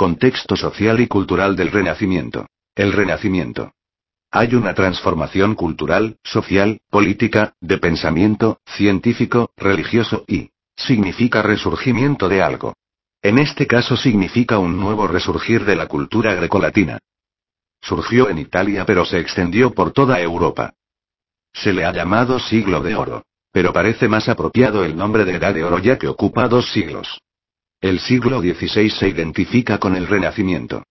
Contexto social y cultural del Renacimiento. El Renacimiento. Hay una transformación cultural, social, política, de pensamiento, científico, religioso y significa resurgimiento de algo. En este caso significa un nuevo resurgir de la cultura grecolatina. Surgió en Italia pero se extendió por toda Europa. Se le ha llamado siglo de oro. Pero parece más apropiado el nombre de edad de oro ya que ocupa dos siglos. El siglo XVI se identifica con el Renacimiento.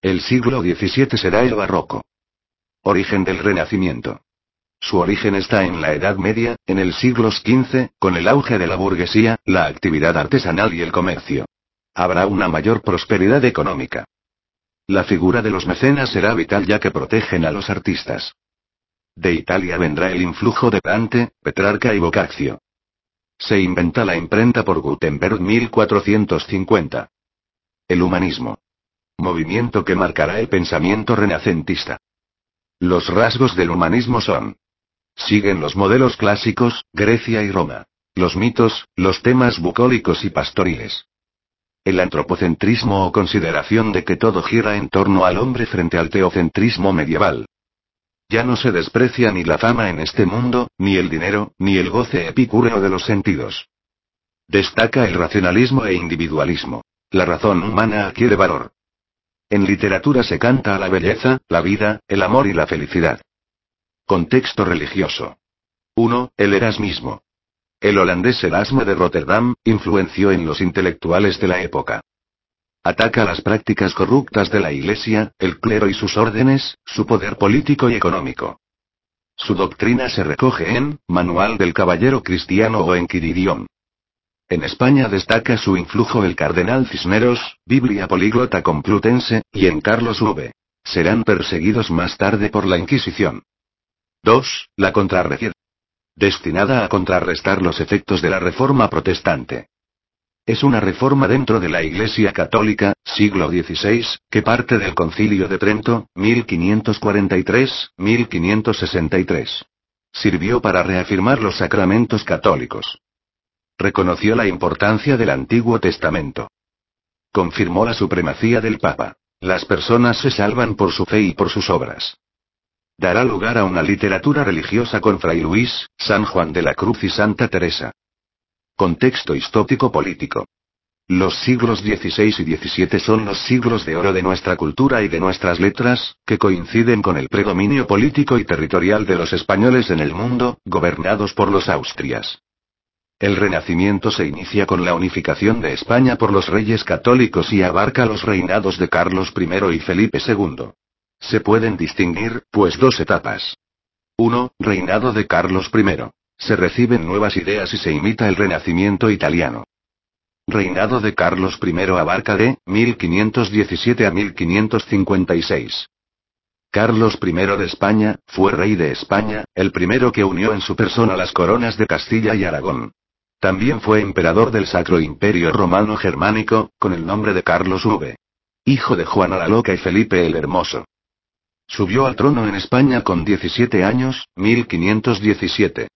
El siglo XVII será el barroco. Origen del Renacimiento. Su origen está en la Edad Media, en el siglo XV, con el auge de la burguesía, la actividad artesanal y el comercio. Habrá una mayor prosperidad económica. La figura de los mecenas será vital ya que protegen a los artistas. De Italia vendrá el influjo de Dante, Petrarca y Boccaccio. Se inventa la imprenta por Gutenberg 1450. El humanismo. Movimiento que marcará el pensamiento renacentista. Los rasgos del humanismo son. Siguen los modelos clásicos, Grecia y Roma. Los mitos, los temas bucólicos y pastoriles. El antropocentrismo o consideración de que todo gira en torno al hombre frente al teocentrismo medieval. Ya no se desprecia ni la fama en este mundo, ni el dinero, ni el goce epicúreo de los sentidos. Destaca el racionalismo e individualismo. La razón humana adquiere valor. En literatura se canta a la belleza, la vida, el amor y la felicidad. Contexto religioso. 1. El erasmismo. El holandés Erasmo de Rotterdam, influenció en los intelectuales de la época. Ataca las prácticas corruptas de la Iglesia, el clero y sus órdenes, su poder político y económico. Su doctrina se recoge en Manual del Caballero Cristiano o en Quiridión. En España destaca su influjo el cardenal Cisneros, Biblia políglota complutense, y en Carlos V. Serán perseguidos más tarde por la Inquisición. 2. La contrarreforma. Destinada a contrarrestar los efectos de la reforma protestante. Es una reforma dentro de la Iglesia Católica, siglo XVI, que parte del Concilio de Trento, 1543-1563. Sirvió para reafirmar los sacramentos católicos. Reconoció la importancia del Antiguo Testamento. Confirmó la supremacía del Papa. Las personas se salvan por su fe y por sus obras. Dará lugar a una literatura religiosa con Fray Luis, San Juan de la Cruz y Santa Teresa. Contexto histórico político. Los siglos XVI y XVII son los siglos de oro de nuestra cultura y de nuestras letras, que coinciden con el predominio político y territorial de los españoles en el mundo, gobernados por los Austrias. El Renacimiento se inicia con la unificación de España por los reyes católicos y abarca los reinados de Carlos I y Felipe II. Se pueden distinguir, pues, dos etapas. 1. Reinado de Carlos I. Se reciben nuevas ideas y se imita el Renacimiento italiano. Reinado de Carlos I abarca de 1517 a 1556. Carlos I de España, fue rey de España, el primero que unió en su persona las coronas de Castilla y Aragón. También fue emperador del Sacro Imperio Romano Germánico, con el nombre de Carlos V. Hijo de Juana la Loca y Felipe el Hermoso. Subió al trono en España con 17 años, 1517.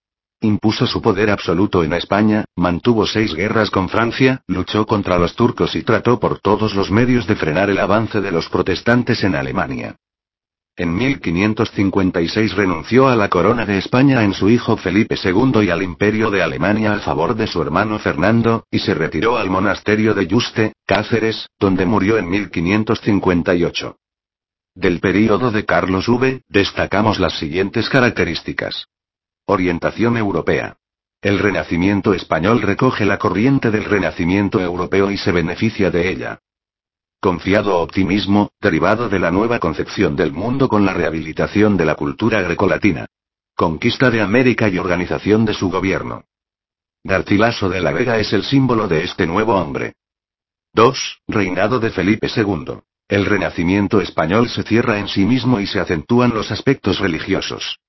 Impuso su poder absoluto en España, mantuvo seis guerras con Francia, luchó contra los turcos y trató por todos los medios de frenar el avance de los protestantes en Alemania. En 1556 renunció a la corona de España en su hijo Felipe II y al imperio de Alemania a favor de su hermano Fernando, y se retiró al monasterio de Yuste, Cáceres, donde murió en 1558. Del período de Carlos V, destacamos las siguientes características. Orientación europea. El Renacimiento español recoge la corriente del Renacimiento europeo y se beneficia de ella. Confiado optimismo, derivado de la nueva concepción del mundo con la rehabilitación de la cultura grecolatina. Conquista de América y organización de su gobierno. Garcilaso de la Vega es el símbolo de este nuevo hombre. 2. Reinado de Felipe II. El renacimiento español se cierra en sí mismo y se acentúan los aspectos religiosos.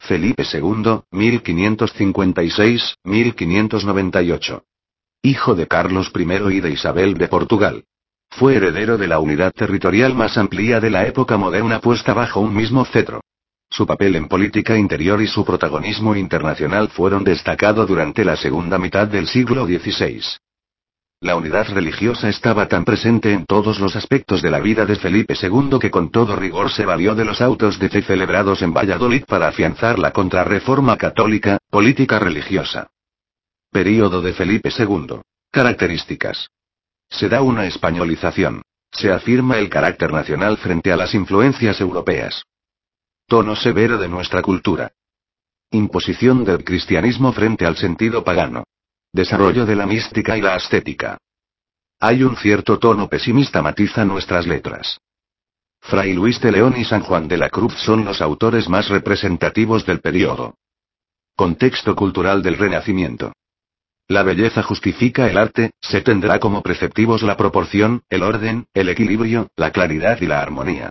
Felipe II, 1556-1598. Hijo de Carlos I y de Isabel de Portugal. Fue heredero de la unidad territorial más amplia de la época moderna puesta bajo un mismo cetro. Su papel en política interior y su protagonismo internacional fueron destacados durante la segunda mitad del siglo XVI. La unidad religiosa estaba tan presente en todos los aspectos de la vida de Felipe II que con todo rigor se valió de los autos de fe celebrados en Valladolid para afianzar la contrarreforma católica, política religiosa. Período de Felipe II. Características. Se da una españolización. Se afirma el carácter nacional frente a las influencias europeas. Tono severo de nuestra cultura. Imposición del cristianismo frente al sentido pagano. Desarrollo de la mística y la ascética. Hay un cierto tono pesimista matiza nuestras letras. Fray Luis de León y San Juan de la Cruz son los autores más representativos del periodo. Contexto cultural del Renacimiento. La belleza justifica el arte, se tendrá como preceptivos la proporción, el orden, el equilibrio, la claridad y la armonía.